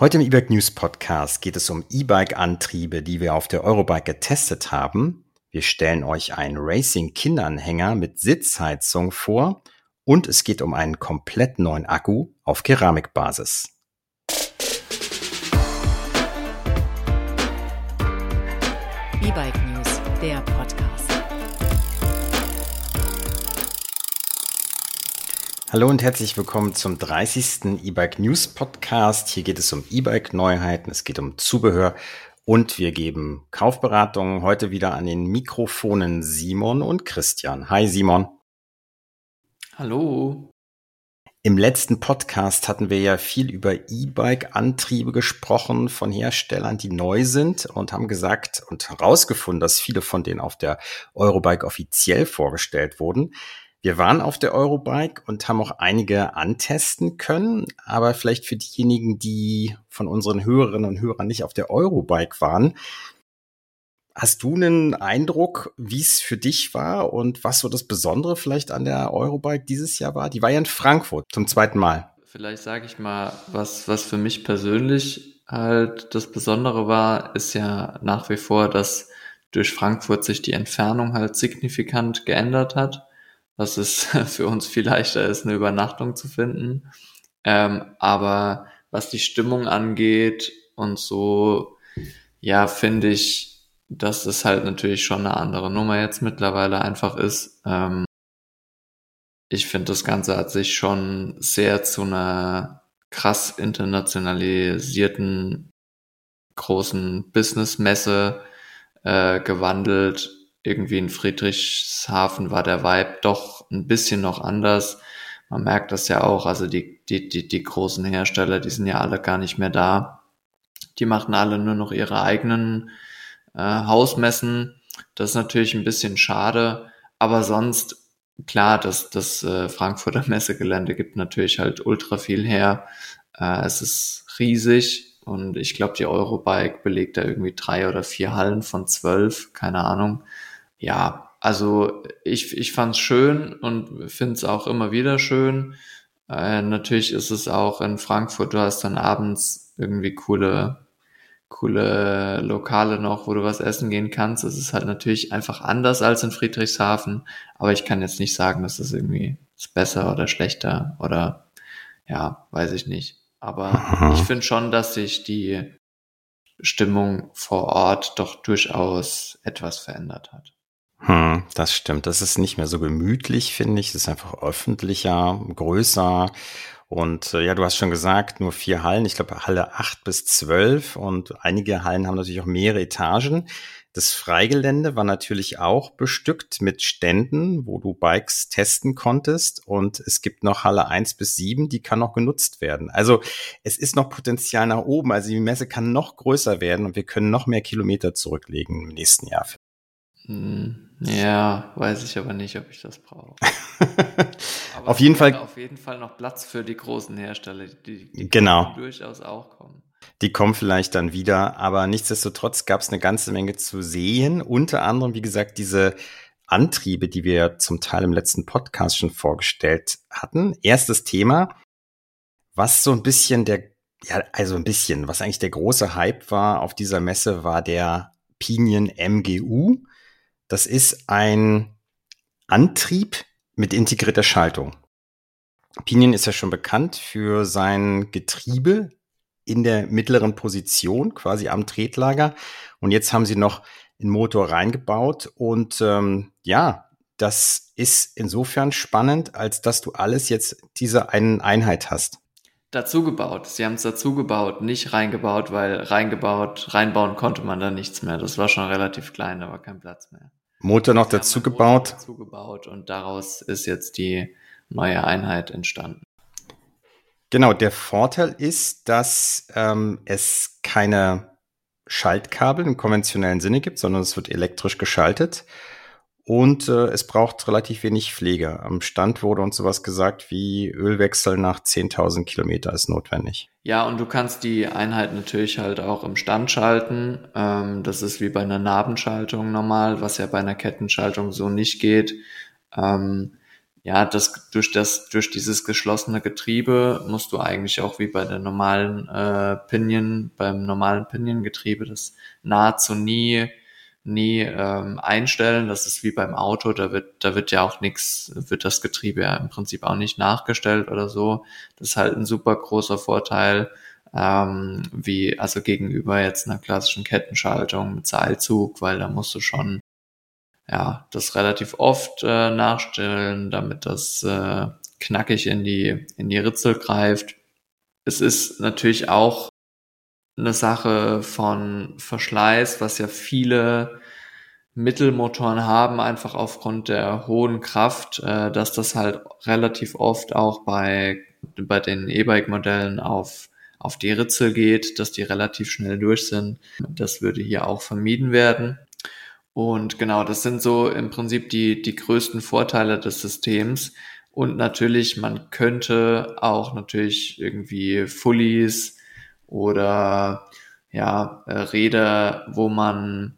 Heute im E-Bike News Podcast geht es um E-Bike-Antriebe, die wir auf der Eurobike getestet haben. Wir stellen euch einen Racing-Kinderanhänger mit Sitzheizung vor und es geht um einen komplett neuen Akku auf Keramikbasis. E-Bike News, der Podcast. Hallo und herzlich willkommen zum 30. E-Bike News Podcast. Hier geht es um E-Bike Neuheiten, es geht um Zubehör und wir geben Kaufberatungen heute wieder an den Mikrofonen Simon und Christian. Hi Simon. Hallo. Im letzten Podcast hatten wir ja viel über E-Bike-Antriebe gesprochen von Herstellern, die neu sind und haben gesagt und herausgefunden, dass viele von denen auf der Eurobike offiziell vorgestellt wurden. Wir waren auf der Eurobike und haben auch einige antesten können, aber vielleicht für diejenigen, die von unseren Hörerinnen und Hörern nicht auf der Eurobike waren, hast du einen Eindruck, wie es für dich war und was so das Besondere vielleicht an der Eurobike dieses Jahr war? Die war ja in Frankfurt zum zweiten Mal. Vielleicht sage ich mal, was, was für mich persönlich halt das Besondere war, ist ja nach wie vor, dass durch Frankfurt sich die Entfernung halt signifikant geändert hat dass es für uns viel leichter ist, eine Übernachtung zu finden. Ähm, aber was die Stimmung angeht und so, ja, finde ich, dass es halt natürlich schon eine andere Nummer jetzt mittlerweile einfach ist. Ähm, ich finde, das Ganze hat sich schon sehr zu einer krass internationalisierten großen Businessmesse äh, gewandelt irgendwie in Friedrichshafen war der Vibe doch ein bisschen noch anders. Man merkt das ja auch, also die, die, die, die großen Hersteller, die sind ja alle gar nicht mehr da. Die machen alle nur noch ihre eigenen äh, Hausmessen. Das ist natürlich ein bisschen schade, aber sonst, klar, das, das äh, Frankfurter Messegelände gibt natürlich halt ultra viel her. Äh, es ist riesig und ich glaube, die Eurobike belegt da irgendwie drei oder vier Hallen von zwölf, keine Ahnung ja, also ich, ich fand es schön und finde es auch immer wieder schön. Äh, natürlich ist es auch in Frankfurt, du hast dann abends irgendwie coole, coole Lokale noch, wo du was essen gehen kannst. Es ist halt natürlich einfach anders als in Friedrichshafen, aber ich kann jetzt nicht sagen, dass es irgendwie ist besser oder schlechter oder ja, weiß ich nicht. Aber ich finde schon, dass sich die Stimmung vor Ort doch durchaus etwas verändert hat. Hm, das stimmt. Das ist nicht mehr so gemütlich, finde ich. Es ist einfach öffentlicher, größer. Und äh, ja, du hast schon gesagt, nur vier Hallen. Ich glaube, Halle acht bis zwölf. Und einige Hallen haben natürlich auch mehrere Etagen. Das Freigelände war natürlich auch bestückt mit Ständen, wo du Bikes testen konntest. Und es gibt noch Halle eins bis sieben, die kann noch genutzt werden. Also es ist noch Potenzial nach oben. Also die Messe kann noch größer werden und wir können noch mehr Kilometer zurücklegen im nächsten Jahr. Hm. Ja, weiß ich aber nicht, ob ich das brauche. auf jeden Fall. Auf jeden Fall noch Platz für die großen Hersteller, die, die genau. durchaus auch kommen. Die kommen vielleicht dann wieder, aber nichtsdestotrotz gab es eine ganze Menge zu sehen. Unter anderem, wie gesagt, diese Antriebe, die wir zum Teil im letzten Podcast schon vorgestellt hatten. Erstes Thema, was so ein bisschen der, ja, also ein bisschen, was eigentlich der große Hype war auf dieser Messe, war der Pinion MGU. Das ist ein Antrieb mit integrierter Schaltung. Pinion ist ja schon bekannt für sein Getriebe in der mittleren Position, quasi am Tretlager. Und jetzt haben sie noch einen Motor reingebaut. Und ähm, ja, das ist insofern spannend, als dass du alles jetzt diese einen Einheit hast. Dazu gebaut. Sie haben es dazu gebaut, nicht reingebaut, weil reingebaut, reinbauen konnte man da nichts mehr. Das war schon relativ klein, da war kein Platz mehr. Motor noch dazu gebaut. Dazu gebaut und daraus ist jetzt die neue Einheit entstanden. Genau, der Vorteil ist, dass ähm, es keine Schaltkabel im konventionellen Sinne gibt, sondern es wird elektrisch geschaltet und äh, es braucht relativ wenig Pflege. Am Stand wurde uns sowas gesagt wie Ölwechsel nach 10.000 Kilometer ist notwendig. Ja, und du kannst die Einheit natürlich halt auch im Stand schalten. Ähm, das ist wie bei einer Nabenschaltung normal, was ja bei einer Kettenschaltung so nicht geht. Ähm, ja, das durch das durch dieses geschlossene Getriebe musst du eigentlich auch wie bei der normalen äh, Pinion, beim normalen Pinion-Getriebe das nahezu nie nie ähm, einstellen. Das ist wie beim Auto, da wird da wird ja auch nichts, wird das Getriebe ja im Prinzip auch nicht nachgestellt oder so. Das ist halt ein super großer Vorteil ähm, wie also gegenüber jetzt einer klassischen Kettenschaltung mit Seilzug, weil da musst du schon ja das relativ oft äh, nachstellen, damit das äh, knackig in die in die Ritzel greift. Es ist natürlich auch eine Sache von Verschleiß, was ja viele Mittelmotoren haben, einfach aufgrund der hohen Kraft, äh, dass das halt relativ oft auch bei, bei den E-Bike-Modellen auf auf die Ritzel geht, dass die relativ schnell durch sind. Das würde hier auch vermieden werden. Und genau, das sind so im Prinzip die, die größten Vorteile des Systems. Und natürlich, man könnte auch natürlich irgendwie Fullies oder ja, äh, Räder, wo man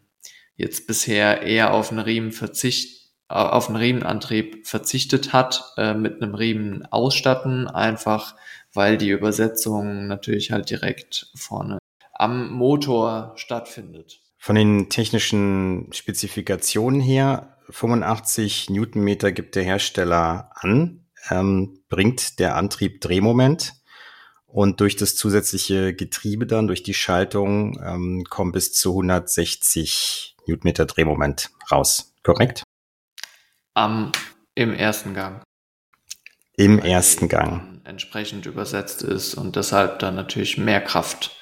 jetzt bisher eher auf einen Riemen verzicht, auf einen Riemenantrieb verzichtet hat, äh, mit einem Riemen ausstatten, einfach weil die Übersetzung natürlich halt direkt vorne am Motor stattfindet. Von den technischen Spezifikationen her, 85 Newtonmeter gibt der Hersteller an, ähm, bringt der Antrieb Drehmoment und durch das zusätzliche Getriebe dann, durch die Schaltung, ähm, kommt bis zu 160 Newtonmeter Drehmoment raus. Korrekt? Am, Im ersten Gang. Im ersten Gang entsprechend übersetzt ist und deshalb dann natürlich mehr Kraft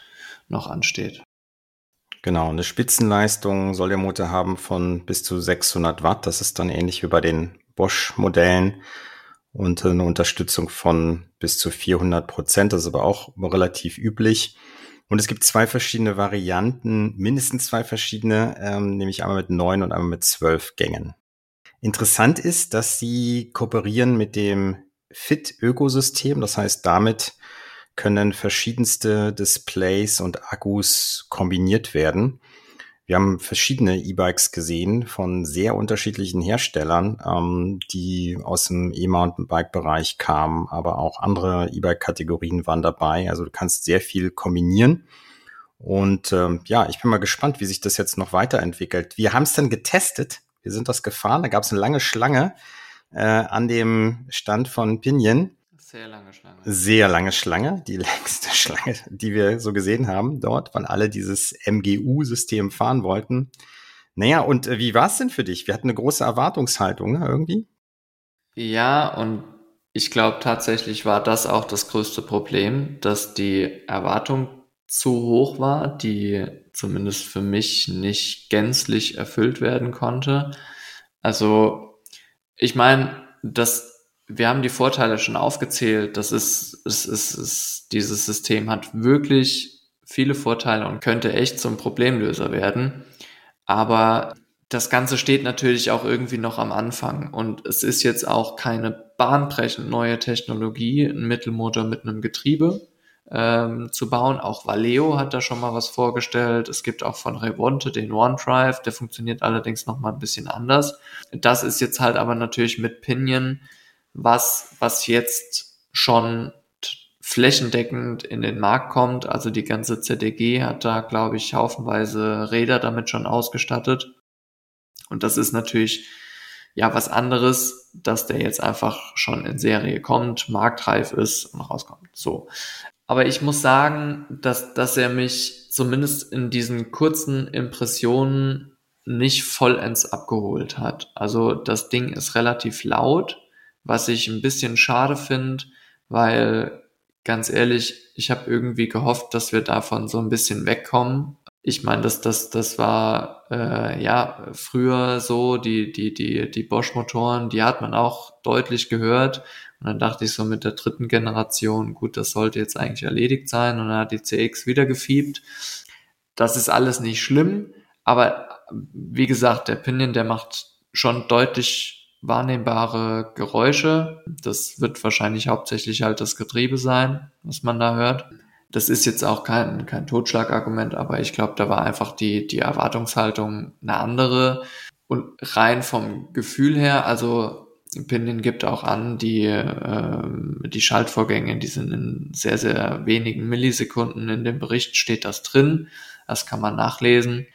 noch ansteht. Genau, eine Spitzenleistung soll der Motor haben von bis zu 600 Watt. Das ist dann ähnlich wie bei den Bosch-Modellen und eine Unterstützung von bis zu 400 Prozent. Das ist aber auch relativ üblich. Und es gibt zwei verschiedene Varianten, mindestens zwei verschiedene, ähm, nämlich einmal mit neun und einmal mit zwölf Gängen. Interessant ist, dass sie kooperieren mit dem Fit-Ökosystem. Das heißt, damit können verschiedenste Displays und Akkus kombiniert werden. Wir haben verschiedene E-Bikes gesehen von sehr unterschiedlichen Herstellern, ähm, die aus dem E-Mountainbike-Bereich kamen, aber auch andere E-Bike-Kategorien waren dabei. Also du kannst sehr viel kombinieren. Und ähm, ja, ich bin mal gespannt, wie sich das jetzt noch weiterentwickelt. Wir haben es dann getestet. Wir sind das gefahren. Da gab es eine lange Schlange äh, an dem Stand von Pinion. Sehr lange Schlange. Sehr lange Schlange, die längste Schlange, die wir so gesehen haben dort, weil alle dieses MGU-System fahren wollten. Naja, und äh, wie war es denn für dich? Wir hatten eine große Erwartungshaltung, ne, irgendwie. Ja, und ich glaube tatsächlich war das auch das größte Problem, dass die Erwartung zu hoch war, die zumindest für mich nicht gänzlich erfüllt werden konnte. Also ich meine, das, wir haben die Vorteile schon aufgezählt. Das ist, es ist, ist, dieses System hat wirklich viele Vorteile und könnte echt zum Problemlöser werden. Aber das Ganze steht natürlich auch irgendwie noch am Anfang und es ist jetzt auch keine bahnbrechend neue Technologie, ein Mittelmotor mit einem Getriebe ähm, zu bauen. Auch Valeo hat da schon mal was vorgestellt. Es gibt auch von Revonte den OneDrive, der funktioniert allerdings noch mal ein bisschen anders. Das ist jetzt halt aber natürlich mit Pinion was, was jetzt schon flächendeckend in den Markt kommt. Also die ganze ZDG hat da, glaube ich, haufenweise Räder damit schon ausgestattet. Und das ist natürlich ja was anderes, dass der jetzt einfach schon in Serie kommt, marktreif ist und rauskommt. So. Aber ich muss sagen, dass, dass er mich zumindest in diesen kurzen Impressionen nicht vollends abgeholt hat. Also das Ding ist relativ laut, was ich ein bisschen schade finde, weil ganz ehrlich, ich habe irgendwie gehofft, dass wir davon so ein bisschen wegkommen. Ich meine, das, das, das war äh, ja früher so, die, die, die, die Bosch-Motoren, die hat man auch deutlich gehört. Und dann dachte ich so mit der dritten Generation, gut, das sollte jetzt eigentlich erledigt sein. Und dann hat die CX wieder gefiebt. Das ist alles nicht schlimm, aber wie gesagt, der Pinion, der macht schon deutlich wahrnehmbare Geräusche. Das wird wahrscheinlich hauptsächlich halt das Getriebe sein, was man da hört. Das ist jetzt auch kein, kein Totschlagargument, aber ich glaube, da war einfach die, die Erwartungshaltung eine andere. Und rein vom Gefühl her, also Pinion gibt auch an, die, äh, die Schaltvorgänge, die sind in sehr, sehr wenigen Millisekunden. In dem Bericht steht das drin. Das kann man nachlesen.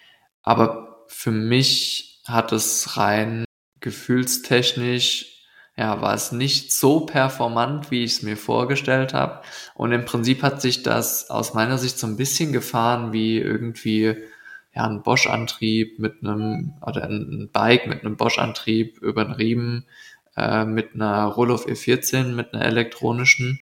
Aber für mich hat es rein gefühlstechnisch ja, war es nicht so performant, wie ich es mir vorgestellt habe. Und im Prinzip hat sich das aus meiner Sicht so ein bisschen gefahren wie irgendwie ja, ein Bosch-Antrieb mit einem, oder ein Bike mit einem Bosch-Antrieb über den Riemen äh, mit einer Roloff E14, mit einer elektronischen.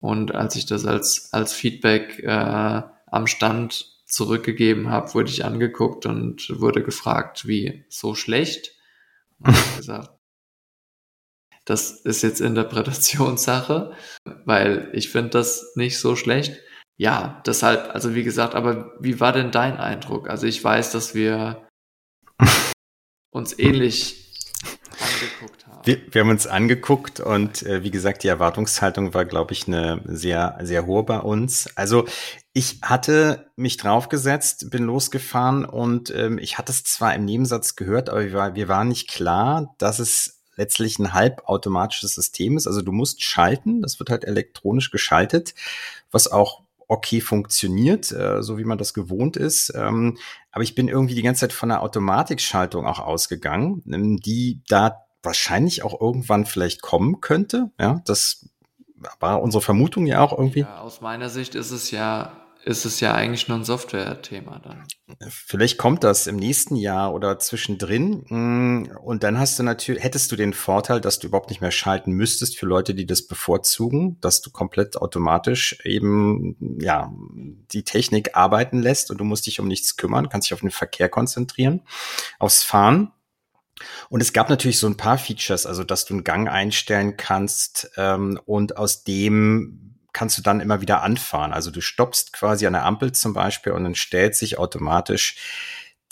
Und als ich das als, als Feedback äh, am Stand zurückgegeben habe, wurde ich angeguckt und wurde gefragt, wie so schlecht. Gesagt, das ist jetzt Interpretationssache, weil ich finde das nicht so schlecht. Ja, deshalb, also wie gesagt, aber wie war denn dein Eindruck? Also ich weiß, dass wir uns ähnlich angeguckt haben. Wir, wir haben uns angeguckt und äh, wie gesagt, die Erwartungshaltung war, glaube ich, eine sehr, sehr hohe bei uns. Also ich hatte mich draufgesetzt, bin losgefahren und ähm, ich hatte es zwar im Nebensatz gehört, aber wir, wir waren nicht klar, dass es letztlich ein halbautomatisches System ist. Also du musst schalten, das wird halt elektronisch geschaltet, was auch okay funktioniert, äh, so wie man das gewohnt ist. Ähm, aber ich bin irgendwie die ganze Zeit von der Automatikschaltung auch ausgegangen, ähm, die da wahrscheinlich auch irgendwann vielleicht kommen könnte. Ja, das war unsere Vermutung ja auch irgendwie. Ja, aus meiner Sicht ist es ja ist es ja eigentlich nur ein Software-Thema dann. Vielleicht kommt das im nächsten Jahr oder zwischendrin. Mm, und dann hast du natürlich, hättest du den Vorteil, dass du überhaupt nicht mehr schalten müsstest für Leute, die das bevorzugen, dass du komplett automatisch eben, ja, die Technik arbeiten lässt und du musst dich um nichts kümmern, kannst dich auf den Verkehr konzentrieren, aufs Fahren. Und es gab natürlich so ein paar Features, also dass du einen Gang einstellen kannst ähm, und aus dem kannst du dann immer wieder anfahren. Also du stoppst quasi an der Ampel zum Beispiel und dann stellt sich automatisch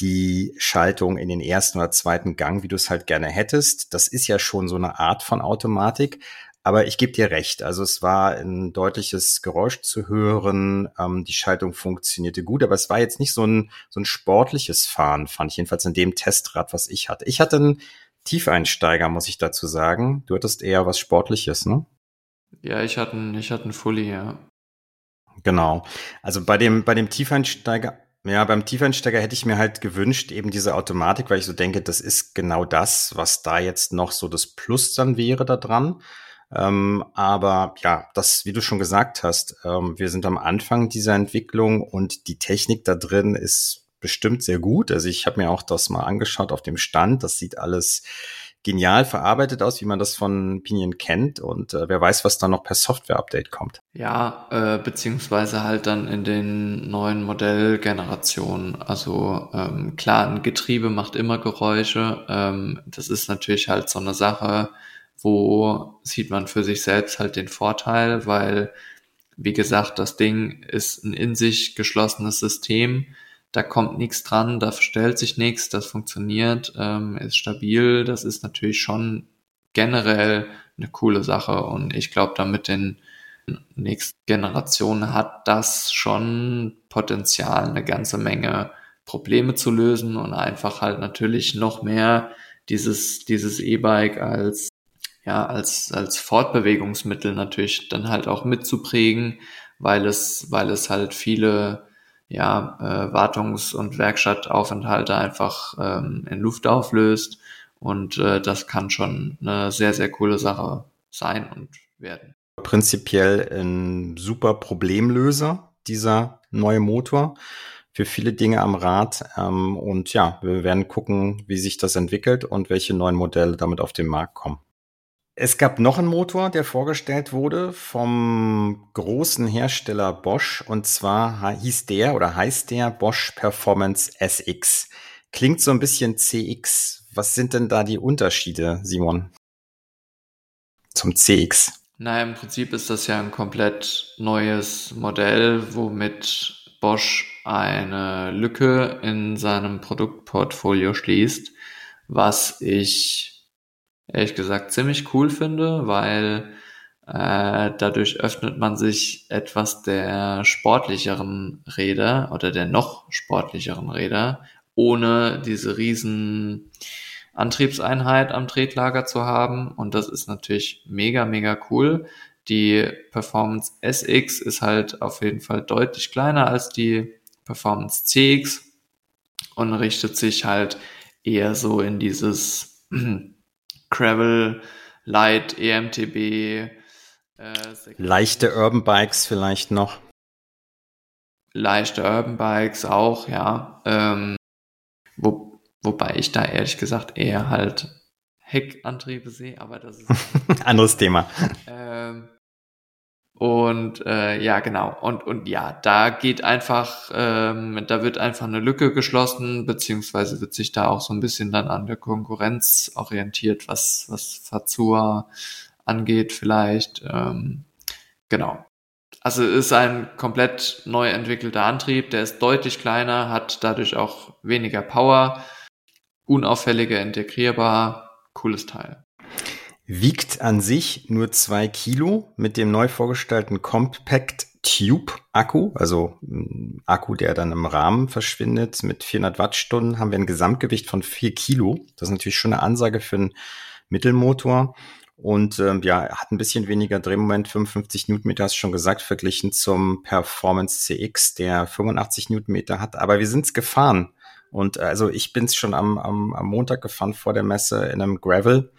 die Schaltung in den ersten oder zweiten Gang, wie du es halt gerne hättest. Das ist ja schon so eine Art von Automatik. Aber ich gebe dir recht. Also es war ein deutliches Geräusch zu hören. Ähm, die Schaltung funktionierte gut, aber es war jetzt nicht so ein, so ein sportliches Fahren, fand ich jedenfalls in dem Testrad, was ich hatte. Ich hatte einen Tiefeinsteiger, muss ich dazu sagen. Du hattest eher was Sportliches, ne? Ja, ich hatte einen, ich hatte einen Fully, ja. Genau. Also bei dem, bei dem Tiefeinsteiger, ja, beim Tiefeinsteiger hätte ich mir halt gewünscht, eben diese Automatik, weil ich so denke, das ist genau das, was da jetzt noch so das Plus dann wäre da dran. Ähm, aber ja, das, wie du schon gesagt hast, ähm, wir sind am Anfang dieser Entwicklung und die Technik da drin ist bestimmt sehr gut. Also ich habe mir auch das mal angeschaut auf dem Stand. Das sieht alles genial verarbeitet aus, wie man das von Pinion kennt. Und äh, wer weiß, was da noch per Software-Update kommt. Ja, äh, beziehungsweise halt dann in den neuen Modellgenerationen. Also ähm, klar, ein Getriebe macht immer Geräusche. Ähm, das ist natürlich halt so eine Sache, wo sieht man für sich selbst halt den Vorteil, weil, wie gesagt, das Ding ist ein in sich geschlossenes System. Da kommt nichts dran, da verstellt sich nichts, das funktioniert, ähm, ist stabil, das ist natürlich schon generell eine coole Sache und ich glaube, damit den nächsten Generationen hat das schon Potenzial, eine ganze Menge Probleme zu lösen und einfach halt natürlich noch mehr dieses, dieses E-Bike als, ja, als, als Fortbewegungsmittel natürlich dann halt auch mitzuprägen, weil es, weil es halt viele ja, äh, Wartungs- und Werkstattaufenthalte einfach ähm, in Luft auflöst. Und äh, das kann schon eine sehr, sehr coole Sache sein und werden. Prinzipiell ein super Problemlöser, dieser neue Motor für viele Dinge am Rad. Ähm, und ja, wir werden gucken, wie sich das entwickelt und welche neuen Modelle damit auf den Markt kommen. Es gab noch einen Motor, der vorgestellt wurde vom großen Hersteller Bosch und zwar hieß der oder heißt der Bosch Performance SX. Klingt so ein bisschen CX. Was sind denn da die Unterschiede, Simon? Zum CX? Naja, im Prinzip ist das ja ein komplett neues Modell, womit Bosch eine Lücke in seinem Produktportfolio schließt, was ich ehrlich gesagt ziemlich cool finde, weil äh, dadurch öffnet man sich etwas der sportlicheren Räder oder der noch sportlicheren Räder, ohne diese riesen Antriebseinheit am Tretlager zu haben und das ist natürlich mega, mega cool. Die Performance SX ist halt auf jeden Fall deutlich kleiner als die Performance CX und richtet sich halt eher so in dieses Gravel, Light, EMTB. Äh, Leichte Urban Bikes vielleicht noch. Leichte Urban Bikes auch, ja. Ähm, wo, wobei ich da ehrlich gesagt eher halt Heckantriebe sehe, aber das ist anderes Thema. Ähm, und äh, ja, genau. Und, und ja, da geht einfach, ähm, da wird einfach eine Lücke geschlossen, beziehungsweise wird sich da auch so ein bisschen dann an der Konkurrenz orientiert, was, was Fazua angeht, vielleicht. Ähm, genau. Also ist ein komplett neu entwickelter Antrieb, der ist deutlich kleiner, hat dadurch auch weniger Power, unauffälliger integrierbar, cooles Teil wiegt an sich nur zwei Kilo mit dem neu vorgestellten Compact Tube Akku, also ein Akku, der dann im Rahmen verschwindet. Mit 400 Wattstunden haben wir ein Gesamtgewicht von vier Kilo. Das ist natürlich schon eine Ansage für einen Mittelmotor. Und ähm, ja, hat ein bisschen weniger Drehmoment, 55 Newtonmeter, hast du schon gesagt, verglichen zum Performance CX, der 85 Newtonmeter hat. Aber wir sind es gefahren. Und äh, also ich bin es schon am, am, am Montag gefahren vor der Messe in einem Gravel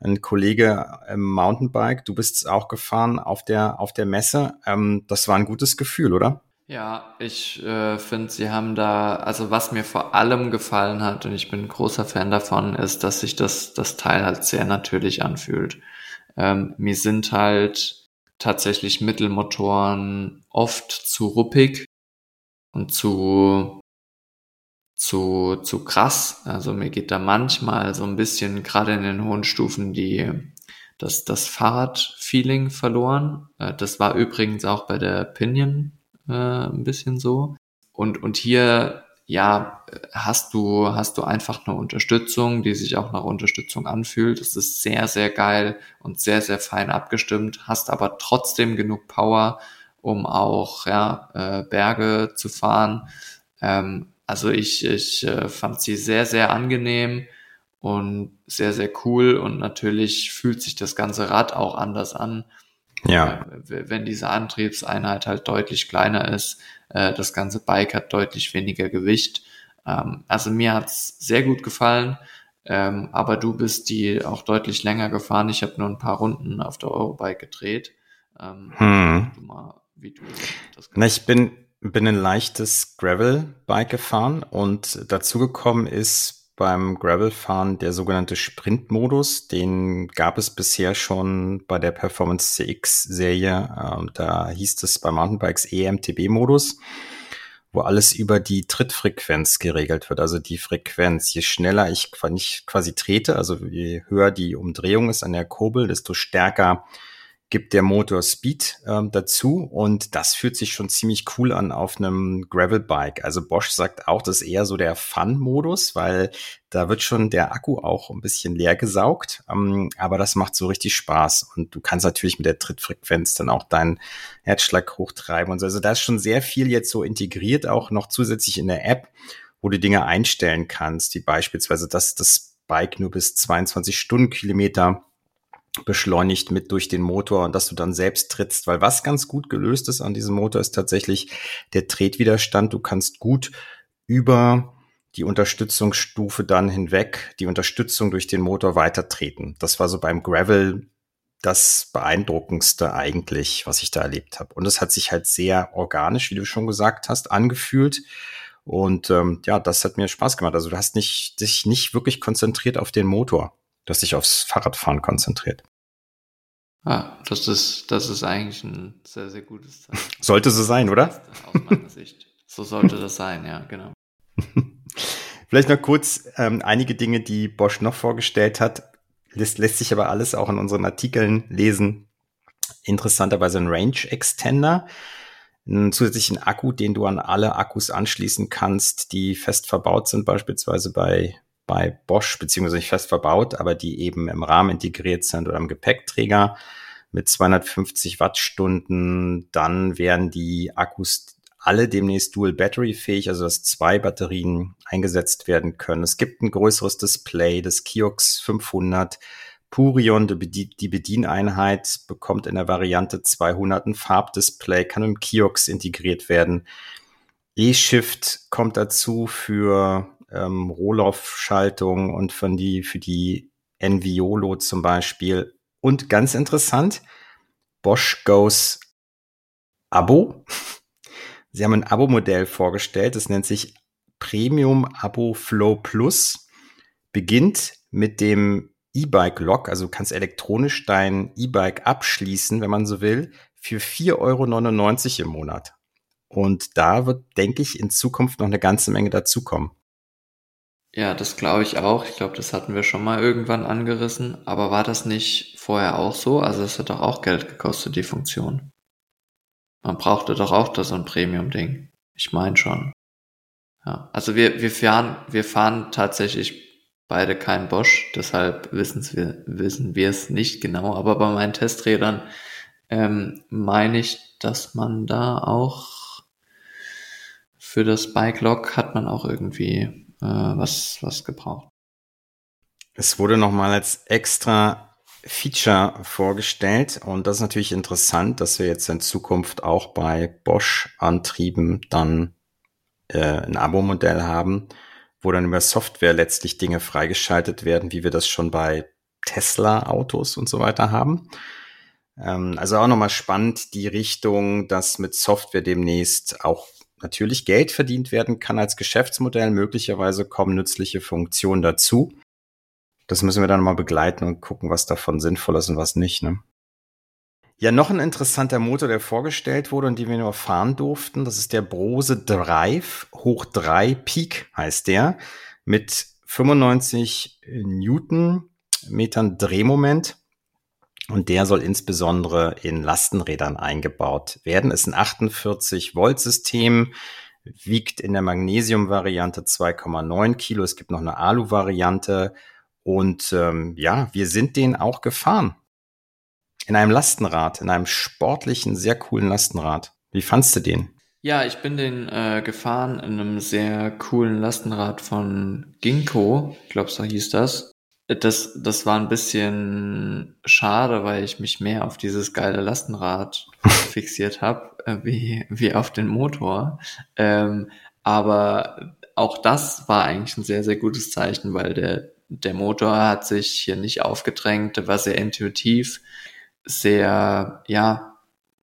ein Kollege im Mountainbike. Du bist auch gefahren auf der, auf der Messe. Ähm, das war ein gutes Gefühl, oder? Ja, ich äh, finde, sie haben da, also was mir vor allem gefallen hat, und ich bin ein großer Fan davon, ist, dass sich das, das Teil halt sehr natürlich anfühlt. Ähm, mir sind halt tatsächlich Mittelmotoren oft zu ruppig und zu zu, zu krass. Also mir geht da manchmal so ein bisschen, gerade in den hohen Stufen, die, das, das Fahrradfeeling verloren. Äh, das war übrigens auch bei der Pinion äh, ein bisschen so. Und, und hier, ja, hast du, hast du einfach eine Unterstützung, die sich auch nach Unterstützung anfühlt. Das ist sehr, sehr geil und sehr, sehr fein abgestimmt, hast aber trotzdem genug Power, um auch, ja, äh, Berge zu fahren. Ähm, also ich, ich äh, fand sie sehr, sehr angenehm und sehr, sehr cool und natürlich fühlt sich das ganze Rad auch anders an. Ja. Äh, wenn diese Antriebseinheit halt deutlich kleiner ist, äh, das ganze Bike hat deutlich weniger Gewicht. Ähm, also mir hat's sehr gut gefallen. Ähm, aber du bist die auch deutlich länger gefahren. Ich habe nur ein paar Runden auf der Eurobike gedreht. Ähm, hm. du mal, wie du das Na, ich bin bin ein leichtes Gravel-Bike gefahren und dazu gekommen ist beim Gravel-Fahren der sogenannte Sprint-Modus. Den gab es bisher schon bei der Performance CX-Serie. Ähm, da hieß es bei Mountainbikes EMTB-Modus, wo alles über die Trittfrequenz geregelt wird. Also die Frequenz. Je schneller ich quasi trete, also je höher die Umdrehung ist an der Kurbel, desto stärker gibt der Motor Speed ähm, dazu und das fühlt sich schon ziemlich cool an auf einem Gravel-Bike. Also Bosch sagt auch, das ist eher so der Fun-Modus, weil da wird schon der Akku auch ein bisschen leer gesaugt, ähm, aber das macht so richtig Spaß und du kannst natürlich mit der Trittfrequenz dann auch deinen Herzschlag hochtreiben und so. Also da ist schon sehr viel jetzt so integriert, auch noch zusätzlich in der App, wo du Dinge einstellen kannst, wie beispielsweise, dass das Bike nur bis 22 Stundenkilometer beschleunigt mit durch den Motor und dass du dann selbst trittst. Weil was ganz gut gelöst ist an diesem Motor ist tatsächlich der Tretwiderstand. Du kannst gut über die Unterstützungsstufe dann hinweg, die Unterstützung durch den Motor weiter treten. Das war so beim Gravel das beeindruckendste eigentlich, was ich da erlebt habe. Und es hat sich halt sehr organisch, wie du schon gesagt hast, angefühlt. Und ähm, ja, das hat mir Spaß gemacht. Also du hast nicht, dich nicht wirklich konzentriert auf den Motor. Du hast dich aufs Fahrradfahren konzentriert. Ah, das ist, das ist eigentlich ein sehr, sehr gutes Zeichen. Sollte so sein, oder? Aus meiner Sicht. So sollte das sein, ja, genau. Vielleicht noch kurz ähm, einige Dinge, die Bosch noch vorgestellt hat. Lässt, lässt sich aber alles auch in unseren Artikeln lesen. Interessanterweise ein Range Extender, einen zusätzlichen Akku, den du an alle Akkus anschließen kannst, die fest verbaut sind, beispielsweise bei bei Bosch, beziehungsweise nicht fest verbaut, aber die eben im Rahmen integriert sind oder im Gepäckträger mit 250 Wattstunden. Dann werden die Akkus alle demnächst dual battery fähig, also dass zwei Batterien eingesetzt werden können. Es gibt ein größeres Display, das Kiox 500. Purion, die Bedieneinheit, bekommt in der Variante 200 ein Farbdisplay, kann im Kiox integriert werden. E-Shift kommt dazu für ähm, Rohloff-Schaltung und von die, für die Enviolo zum Beispiel. Und ganz interessant, Bosch Goes Abo. Sie haben ein Abo-Modell vorgestellt, das nennt sich Premium Abo Flow Plus. Beginnt mit dem E-Bike Lock, also du kannst elektronisch dein E-Bike abschließen, wenn man so will, für 4,99 Euro im Monat. Und da wird, denke ich, in Zukunft noch eine ganze Menge dazukommen. Ja, das glaube ich auch. Ich glaube, das hatten wir schon mal irgendwann angerissen. Aber war das nicht vorher auch so? Also es hat doch auch Geld gekostet, die Funktion. Man brauchte doch auch da so ein Premium-Ding. Ich meine schon. Ja, also wir, wir fahren, wir fahren tatsächlich beide kein Bosch, deshalb wissen wir, wissen wir es nicht genau. Aber bei meinen Testrädern ähm, meine ich, dass man da auch für das Bike Lock hat man auch irgendwie äh, was, was gebraucht. Es wurde nochmal als extra Feature vorgestellt und das ist natürlich interessant, dass wir jetzt in Zukunft auch bei Bosch-Antrieben dann äh, ein Abo-Modell haben, wo dann über Software letztlich Dinge freigeschaltet werden, wie wir das schon bei Tesla-Autos und so weiter haben. Ähm, also auch nochmal spannend die Richtung, dass mit Software demnächst auch natürlich Geld verdient werden kann als Geschäftsmodell. Möglicherweise kommen nützliche Funktionen dazu das müssen wir dann mal begleiten und gucken, was davon sinnvoll ist und was nicht. Ne? Ja, noch ein interessanter Motor, der vorgestellt wurde und den wir nur fahren durften, das ist der Brose Drive hoch 3 Peak heißt der mit 95 Newtonmetern Drehmoment. Und der soll insbesondere in Lastenrädern eingebaut werden. Ist ein 48 Volt System, wiegt in der Magnesium-Variante 2,9 Kilo. Es gibt noch eine Alu-Variante und ähm, ja, wir sind den auch gefahren. In einem Lastenrad, in einem sportlichen, sehr coolen Lastenrad. Wie fandst du den? Ja, ich bin den äh, gefahren in einem sehr coolen Lastenrad von Ginkgo. Ich glaube, so hieß das. Das, das war ein bisschen schade, weil ich mich mehr auf dieses geile Lastenrad fixiert habe, äh, wie, wie auf den Motor. Ähm, aber auch das war eigentlich ein sehr, sehr gutes Zeichen, weil der der Motor hat sich hier nicht aufgedrängt, der war sehr intuitiv, sehr, ja,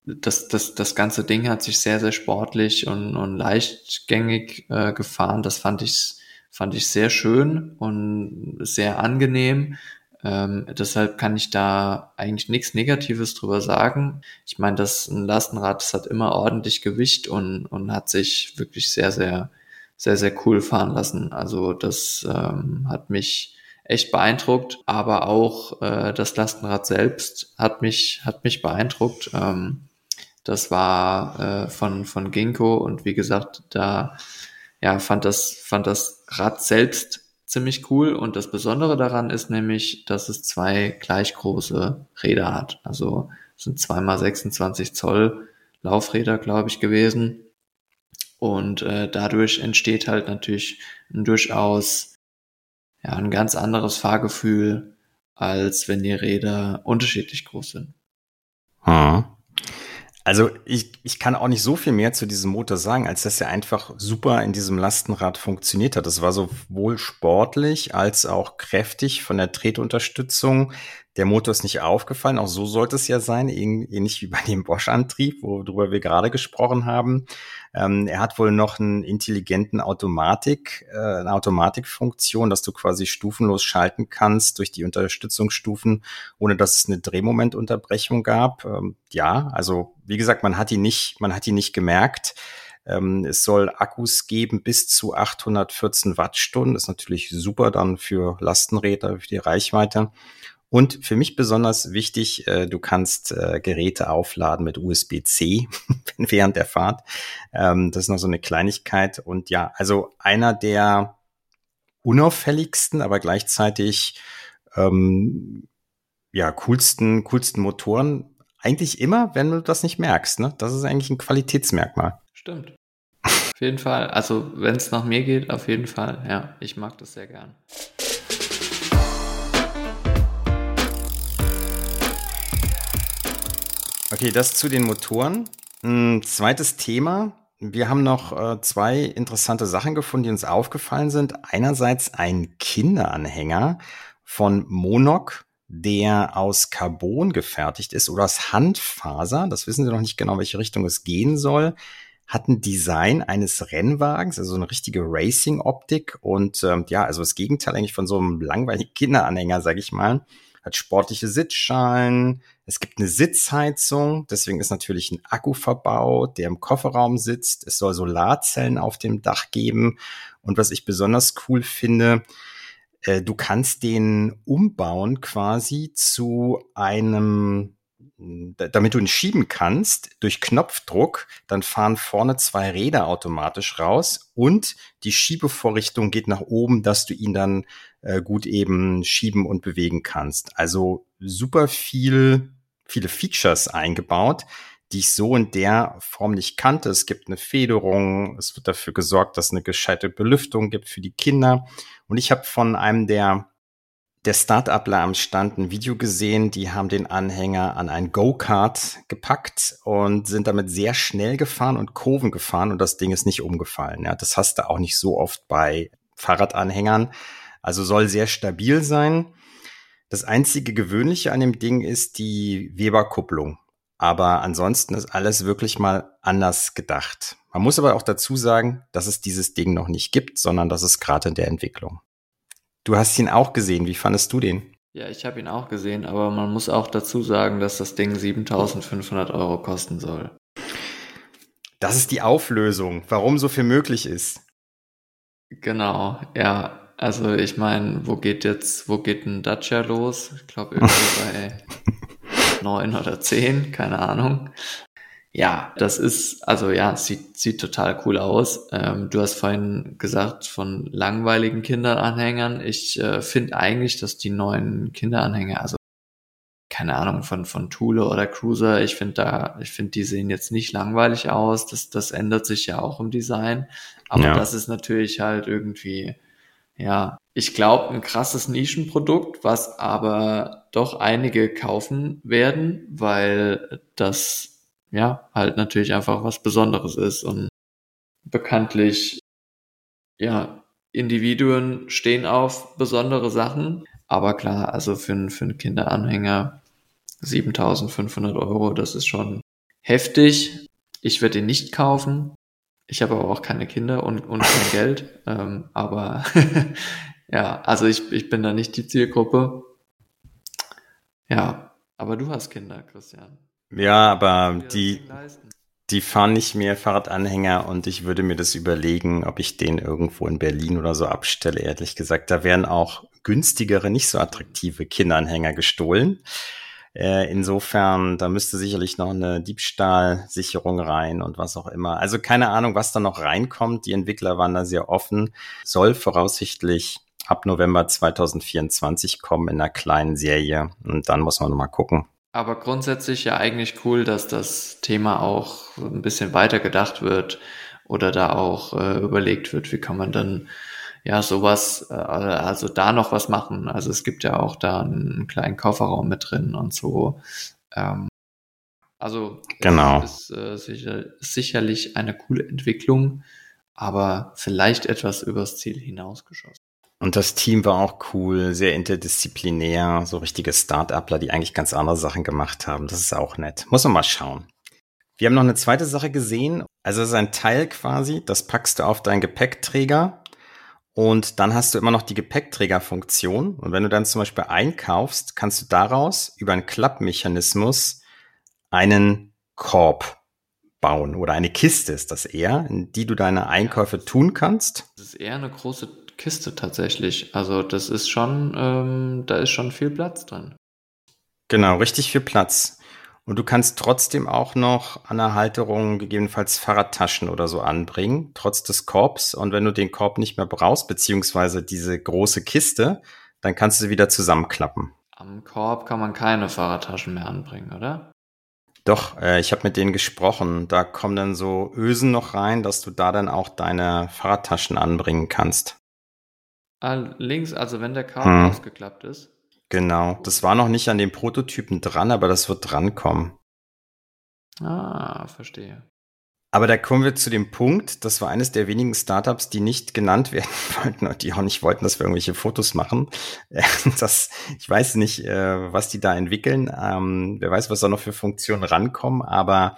das, das, das ganze Ding hat sich sehr, sehr sportlich und, und leichtgängig äh, gefahren. Das fand ich, fand ich sehr schön und sehr angenehm. Ähm, deshalb kann ich da eigentlich nichts Negatives drüber sagen. Ich meine, das ein Lastenrad, das hat immer ordentlich Gewicht und, und hat sich wirklich sehr, sehr, sehr, sehr cool fahren lassen. Also das ähm, hat mich echt beeindruckt, aber auch äh, das Lastenrad selbst hat mich, hat mich beeindruckt. Ähm, das war äh, von, von Ginkgo und wie gesagt, da ja, fand das, fand das Rad selbst ziemlich cool und das Besondere daran ist nämlich, dass es zwei gleich große Räder hat. Also sind zweimal 26 Zoll Laufräder, glaube ich, gewesen. Und äh, dadurch entsteht halt natürlich ein durchaus ja, ein ganz anderes Fahrgefühl, als wenn die Räder unterschiedlich groß sind. Hm. Also ich, ich kann auch nicht so viel mehr zu diesem Motor sagen, als dass er einfach super in diesem Lastenrad funktioniert hat. Es war sowohl sportlich als auch kräftig von der Tretunterstützung. Der Motor ist nicht aufgefallen, auch so sollte es ja sein, ähnlich wie bei dem Bosch-Antrieb, worüber wir gerade gesprochen haben. Ähm, er hat wohl noch einen intelligenten Automatik, äh, eine Automatikfunktion, dass du quasi stufenlos schalten kannst durch die Unterstützungsstufen, ohne dass es eine Drehmomentunterbrechung gab. Ähm, ja, also wie gesagt, man hat ihn nicht, man hat ihn nicht gemerkt. Ähm, es soll Akkus geben bis zu 814 Wattstunden. Das ist natürlich super dann für Lastenräder, für die Reichweite. Und für mich besonders wichtig, äh, du kannst äh, Geräte aufladen mit USB-C während der Fahrt. Ähm, das ist noch so eine Kleinigkeit. Und ja, also einer der unauffälligsten, aber gleichzeitig ähm, ja coolsten, coolsten Motoren. Eigentlich immer, wenn du das nicht merkst. Ne? Das ist eigentlich ein Qualitätsmerkmal. Stimmt. jeden Fall. Also, wenn es nach mir geht, auf jeden Fall. Ja, ich mag das sehr gern. Okay, das zu den Motoren. Ein zweites Thema. Wir haben noch äh, zwei interessante Sachen gefunden, die uns aufgefallen sind. Einerseits ein Kinderanhänger von Monok, der aus Carbon gefertigt ist oder aus Handfaser. Das wissen Sie noch nicht genau, welche Richtung es gehen soll. Hat ein Design eines Rennwagens, also eine richtige Racing-Optik und ähm, ja, also das Gegenteil eigentlich von so einem langweiligen Kinderanhänger, sage ich mal hat sportliche Sitzschalen. Es gibt eine Sitzheizung, deswegen ist natürlich ein Akku verbaut, der im Kofferraum sitzt. Es soll Solarzellen auf dem Dach geben. Und was ich besonders cool finde, äh, du kannst den umbauen quasi zu einem damit du ihn schieben kannst durch Knopfdruck, dann fahren vorne zwei Räder automatisch raus und die Schiebevorrichtung geht nach oben, dass du ihn dann äh, gut eben schieben und bewegen kannst. Also super viel, viele Features eingebaut, die ich so in der Form nicht kannte. Es gibt eine Federung, es wird dafür gesorgt, dass es eine gescheite Belüftung gibt für die Kinder. Und ich habe von einem der der Start-upler am Stand ein Video gesehen, die haben den Anhänger an ein Go-Kart gepackt und sind damit sehr schnell gefahren und Kurven gefahren und das Ding ist nicht umgefallen. Ja, das hast du auch nicht so oft bei Fahrradanhängern. Also soll sehr stabil sein. Das einzige Gewöhnliche an dem Ding ist die Weber-Kupplung. Aber ansonsten ist alles wirklich mal anders gedacht. Man muss aber auch dazu sagen, dass es dieses Ding noch nicht gibt, sondern das ist gerade in der Entwicklung. Du hast ihn auch gesehen. Wie fandest du den? Ja, ich habe ihn auch gesehen, aber man muss auch dazu sagen, dass das Ding 7500 Euro kosten soll. Das ist die Auflösung, warum so viel möglich ist. Genau, ja. Also ich meine, wo geht jetzt, wo geht ein Dacia los? Ich glaube irgendwie bei neun oder zehn, keine Ahnung. Ja, das ist, also ja, sieht, sieht total cool aus. Ähm, du hast vorhin gesagt von langweiligen Kinderanhängern. Ich äh, finde eigentlich, dass die neuen Kinderanhänger, also keine Ahnung, von, von Thule oder Cruiser, ich finde da, ich finde, die sehen jetzt nicht langweilig aus. Das, das ändert sich ja auch im Design. Aber ja. das ist natürlich halt irgendwie, ja, ich glaube, ein krasses Nischenprodukt, was aber doch einige kaufen werden, weil das ja, halt natürlich einfach was Besonderes ist und bekanntlich, ja, Individuen stehen auf besondere Sachen, aber klar, also für, einen für einen Kinderanhänger 7500 Euro, das ist schon heftig. Ich werde ihn nicht kaufen. Ich habe aber auch keine Kinder und, und kein Geld. Ähm, aber ja, also ich, ich bin da nicht die Zielgruppe. Ja, aber du hast Kinder, Christian. Ja, aber die, die fahren nicht mehr Fahrradanhänger und ich würde mir das überlegen, ob ich den irgendwo in Berlin oder so abstelle, ehrlich gesagt. Da wären auch günstigere, nicht so attraktive Kinderanhänger gestohlen. Äh, insofern, da müsste sicherlich noch eine Diebstahlsicherung rein und was auch immer. Also keine Ahnung, was da noch reinkommt. Die Entwickler waren da sehr offen. Soll voraussichtlich ab November 2024 kommen in einer kleinen Serie. Und dann muss man noch mal gucken, aber grundsätzlich ja eigentlich cool, dass das Thema auch ein bisschen weiter gedacht wird oder da auch äh, überlegt wird, wie kann man dann ja sowas, äh, also da noch was machen. Also es gibt ja auch da einen kleinen Kofferraum mit drin und so. Ähm, also genau. ist äh, sicher, sicherlich eine coole Entwicklung, aber vielleicht etwas übers Ziel hinausgeschossen. Und das Team war auch cool, sehr interdisziplinär, so richtige Start-upler, die eigentlich ganz andere Sachen gemacht haben. Das ist auch nett. Muss man mal schauen. Wir haben noch eine zweite Sache gesehen. Also es ist ein Teil quasi, das packst du auf deinen Gepäckträger und dann hast du immer noch die Gepäckträgerfunktion. Und wenn du dann zum Beispiel einkaufst, kannst du daraus über einen Klappmechanismus einen Korb bauen oder eine Kiste ist das eher, in die du deine Einkäufe tun kannst. Das ist eher eine große Kiste tatsächlich. Also das ist schon, ähm, da ist schon viel Platz drin. Genau, richtig viel Platz. Und du kannst trotzdem auch noch an der Halterung gegebenenfalls Fahrradtaschen oder so anbringen, trotz des Korbs. Und wenn du den Korb nicht mehr brauchst, beziehungsweise diese große Kiste, dann kannst du sie wieder zusammenklappen. Am Korb kann man keine Fahrradtaschen mehr anbringen, oder? Doch, äh, ich habe mit denen gesprochen. Da kommen dann so Ösen noch rein, dass du da dann auch deine Fahrradtaschen anbringen kannst. Ah, links, also wenn der Kabel hm. ausgeklappt ist. Genau, das war noch nicht an dem Prototypen dran, aber das wird drankommen. Ah, verstehe. Aber da kommen wir zu dem Punkt, das war eines der wenigen Startups, die nicht genannt werden wollten und die auch nicht wollten, dass wir irgendwelche Fotos machen. Das, ich weiß nicht, äh, was die da entwickeln. Ähm, wer weiß, was da noch für Funktionen rankommen, aber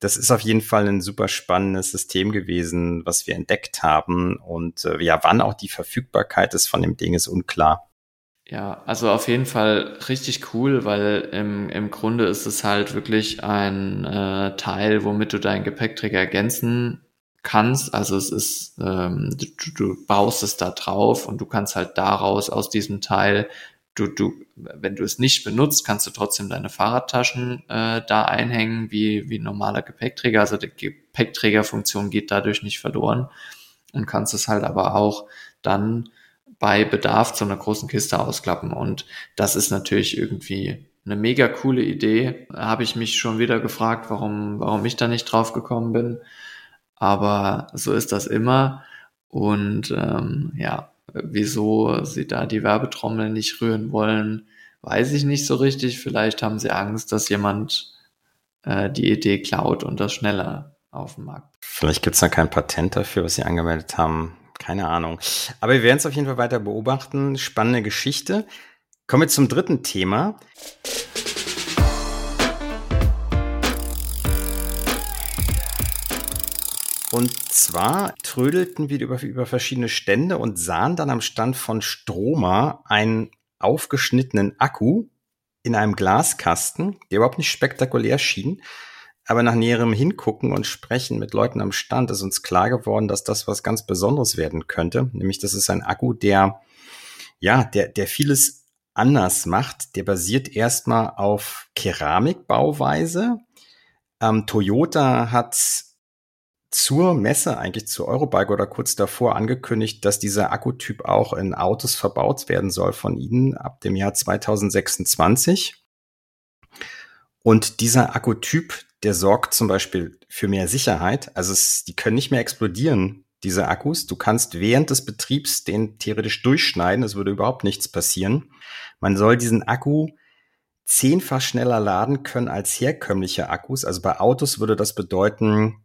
das ist auf jeden Fall ein super spannendes System gewesen, was wir entdeckt haben. Und äh, ja, wann auch die Verfügbarkeit ist von dem Ding, ist unklar. Ja, also auf jeden Fall richtig cool, weil im, im Grunde ist es halt wirklich ein äh, Teil, womit du deinen Gepäckträger ergänzen kannst. Also es ist, ähm, du, du baust es da drauf und du kannst halt daraus aus diesem Teil, du, du, wenn du es nicht benutzt, kannst du trotzdem deine Fahrradtaschen äh, da einhängen, wie, wie normaler Gepäckträger. Also die Gepäckträgerfunktion geht dadurch nicht verloren und kannst es halt aber auch dann bei Bedarf zu einer großen Kiste ausklappen. Und das ist natürlich irgendwie eine mega coole Idee. Habe ich mich schon wieder gefragt, warum, warum ich da nicht drauf gekommen bin. Aber so ist das immer. Und ähm, ja, wieso sie da die Werbetrommel nicht rühren wollen, weiß ich nicht so richtig. Vielleicht haben sie Angst, dass jemand äh, die Idee klaut und das schneller auf dem Markt. Vielleicht gibt es da kein Patent dafür, was sie angemeldet haben. Keine Ahnung. Aber wir werden es auf jeden Fall weiter beobachten. Spannende Geschichte. Kommen wir zum dritten Thema. Und zwar trödelten wir über, über verschiedene Stände und sahen dann am Stand von Stroma einen aufgeschnittenen Akku in einem Glaskasten, der überhaupt nicht spektakulär schien, aber nach näherem Hingucken und Sprechen mit Leuten am Stand ist uns klar geworden, dass das was ganz Besonderes werden könnte. Nämlich, das ist ein Akku, der, ja, der, der vieles anders macht. Der basiert erstmal auf Keramikbauweise. Ähm, Toyota hat zur Messe, eigentlich zur Eurobike oder kurz davor angekündigt, dass dieser Akkutyp auch in Autos verbaut werden soll von ihnen ab dem Jahr 2026. Und dieser Akkutyp, der sorgt zum Beispiel für mehr Sicherheit. Also es, die können nicht mehr explodieren, diese Akkus. Du kannst während des Betriebs den theoretisch durchschneiden, es würde überhaupt nichts passieren. Man soll diesen Akku zehnfach schneller laden können als herkömmliche Akkus. Also bei Autos würde das bedeuten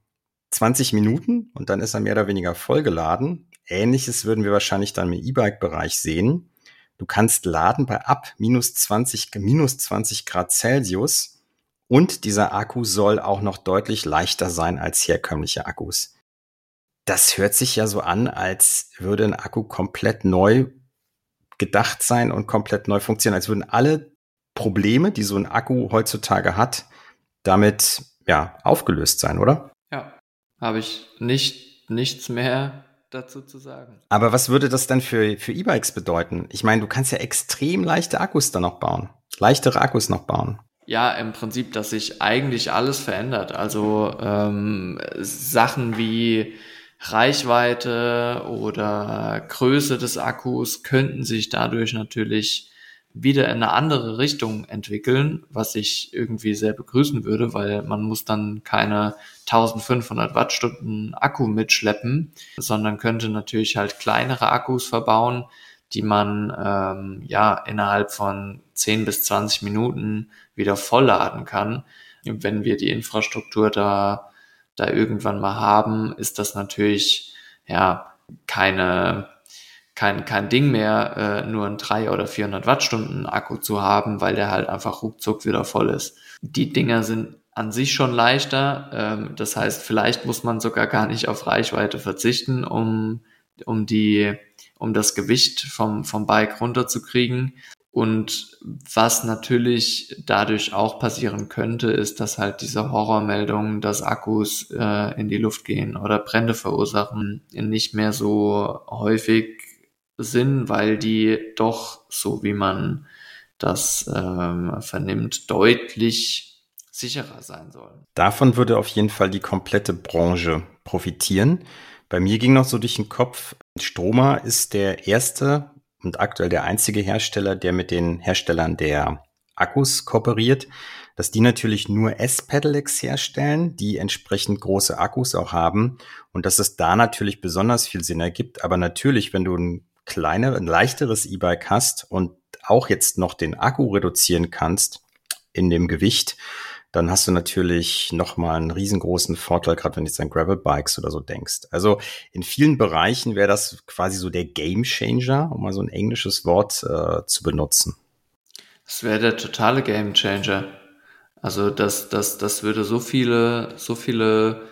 20 Minuten und dann ist er mehr oder weniger vollgeladen. Ähnliches würden wir wahrscheinlich dann im E-Bike-Bereich sehen. Du kannst laden bei ab minus 20, minus 20 Grad Celsius und dieser Akku soll auch noch deutlich leichter sein als herkömmliche Akkus. Das hört sich ja so an, als würde ein Akku komplett neu gedacht sein und komplett neu funktionieren, als würden alle Probleme, die so ein Akku heutzutage hat, damit ja aufgelöst sein, oder? Habe ich nicht nichts mehr dazu zu sagen. Aber was würde das denn für für E-Bikes bedeuten? Ich meine, du kannst ja extrem leichte Akkus da noch bauen, leichtere Akkus noch bauen ja, im Prinzip, dass sich eigentlich alles verändert. Also ähm, Sachen wie Reichweite oder Größe des Akkus könnten sich dadurch natürlich wieder in eine andere Richtung entwickeln, was ich irgendwie sehr begrüßen würde, weil man muss dann keine 1500 Wattstunden Akku mitschleppen, sondern könnte natürlich halt kleinere Akkus verbauen, die man ähm, ja innerhalb von 10 bis 20 Minuten wieder vollladen kann. Wenn wir die Infrastruktur da, da irgendwann mal haben, ist das natürlich ja keine kein, kein Ding mehr, äh, nur ein 300 oder 400 Wattstunden Akku zu haben, weil der halt einfach ruckzuck wieder voll ist. Die Dinger sind an sich schon leichter. Ähm, das heißt, vielleicht muss man sogar gar nicht auf Reichweite verzichten, um, um die um das Gewicht vom, vom Bike runterzukriegen. Und was natürlich dadurch auch passieren könnte, ist, dass halt diese Horrormeldungen, dass Akkus äh, in die Luft gehen oder Brände verursachen, nicht mehr so häufig sind, weil die doch, so wie man das ähm, vernimmt, deutlich sicherer sein sollen. Davon würde auf jeden Fall die komplette Branche profitieren. Bei mir ging noch so durch den Kopf, Stroma ist der erste und aktuell der einzige Hersteller, der mit den Herstellern der Akkus kooperiert. dass die natürlich nur S-Pedelecs herstellen, die entsprechend große Akkus auch haben und dass es da natürlich besonders viel Sinn ergibt. Aber natürlich, wenn du ein kleiner, ein leichteres E-Bike hast und auch jetzt noch den Akku reduzieren kannst in dem Gewicht, dann hast du natürlich nochmal einen riesengroßen Vorteil, gerade wenn du jetzt an Gravel-Bikes oder so denkst. Also in vielen Bereichen wäre das quasi so der Game Changer, um mal so ein englisches Wort äh, zu benutzen. Das wäre der totale Game Changer. Also das, das, das würde so viele, so viele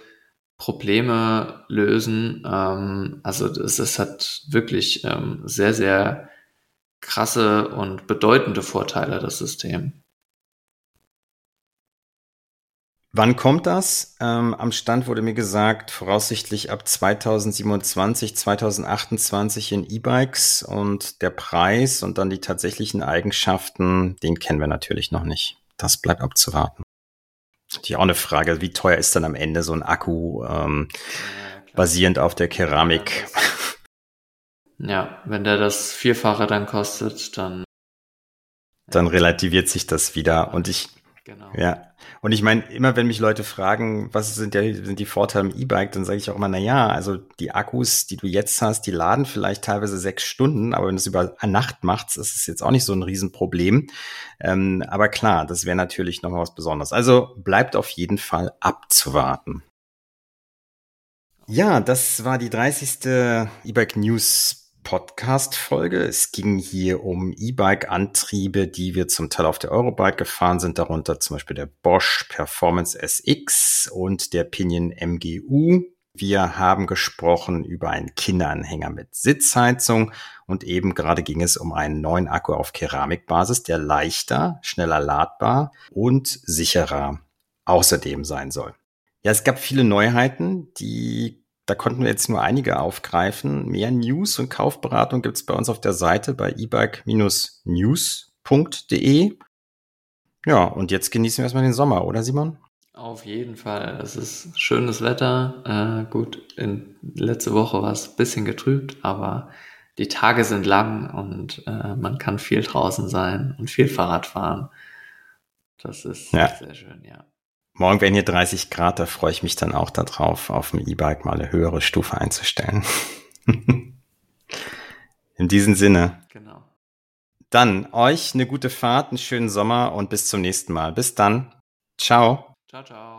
Probleme lösen. Ähm, also das, das hat wirklich ähm, sehr, sehr krasse und bedeutende Vorteile, das System. Wann kommt das? Ähm, am Stand wurde mir gesagt, voraussichtlich ab 2027, 2028 in E-Bikes und der Preis und dann die tatsächlichen Eigenschaften, den kennen wir natürlich noch nicht. Das bleibt abzuwarten. Natürlich auch eine Frage, wie teuer ist dann am Ende so ein Akku ähm, ja, basierend auf der Keramik? Ja, wenn der das Vierfache dann kostet, dann. Dann relativiert sich das wieder. Und ich Genau. Ja. Und ich meine, immer wenn mich Leute fragen, was sind, der, sind die Vorteile im E-Bike, dann sage ich auch immer, na ja, also die Akkus, die du jetzt hast, die laden vielleicht teilweise sechs Stunden, aber wenn du es über Nacht machst, ist es jetzt auch nicht so ein Riesenproblem. Ähm, aber klar, das wäre natürlich nochmal was Besonderes. Also bleibt auf jeden Fall abzuwarten. Ja, das war die 30. E-Bike News Podcast-Folge. Es ging hier um E-Bike-Antriebe, die wir zum Teil auf der Eurobike gefahren sind, darunter zum Beispiel der Bosch Performance SX und der Pinion MGU. Wir haben gesprochen über einen Kinderanhänger mit Sitzheizung und eben gerade ging es um einen neuen Akku auf Keramikbasis, der leichter, schneller ladbar und sicherer außerdem sein soll. Ja, es gab viele Neuheiten, die da konnten wir jetzt nur einige aufgreifen. Mehr News und Kaufberatung gibt es bei uns auf der Seite bei ebike-news.de. Ja, und jetzt genießen wir erstmal den Sommer, oder Simon? Auf jeden Fall. Es ist schönes Wetter. Äh, gut, in, letzte Woche war es ein bisschen getrübt, aber die Tage sind lang und äh, man kann viel draußen sein und viel Fahrrad fahren. Das ist ja. sehr schön, ja. Morgen werden hier 30 Grad, da freue ich mich dann auch darauf, auf dem E-Bike mal eine höhere Stufe einzustellen. In diesem Sinne. Genau. Dann euch eine gute Fahrt, einen schönen Sommer und bis zum nächsten Mal. Bis dann. Ciao. Ciao, ciao.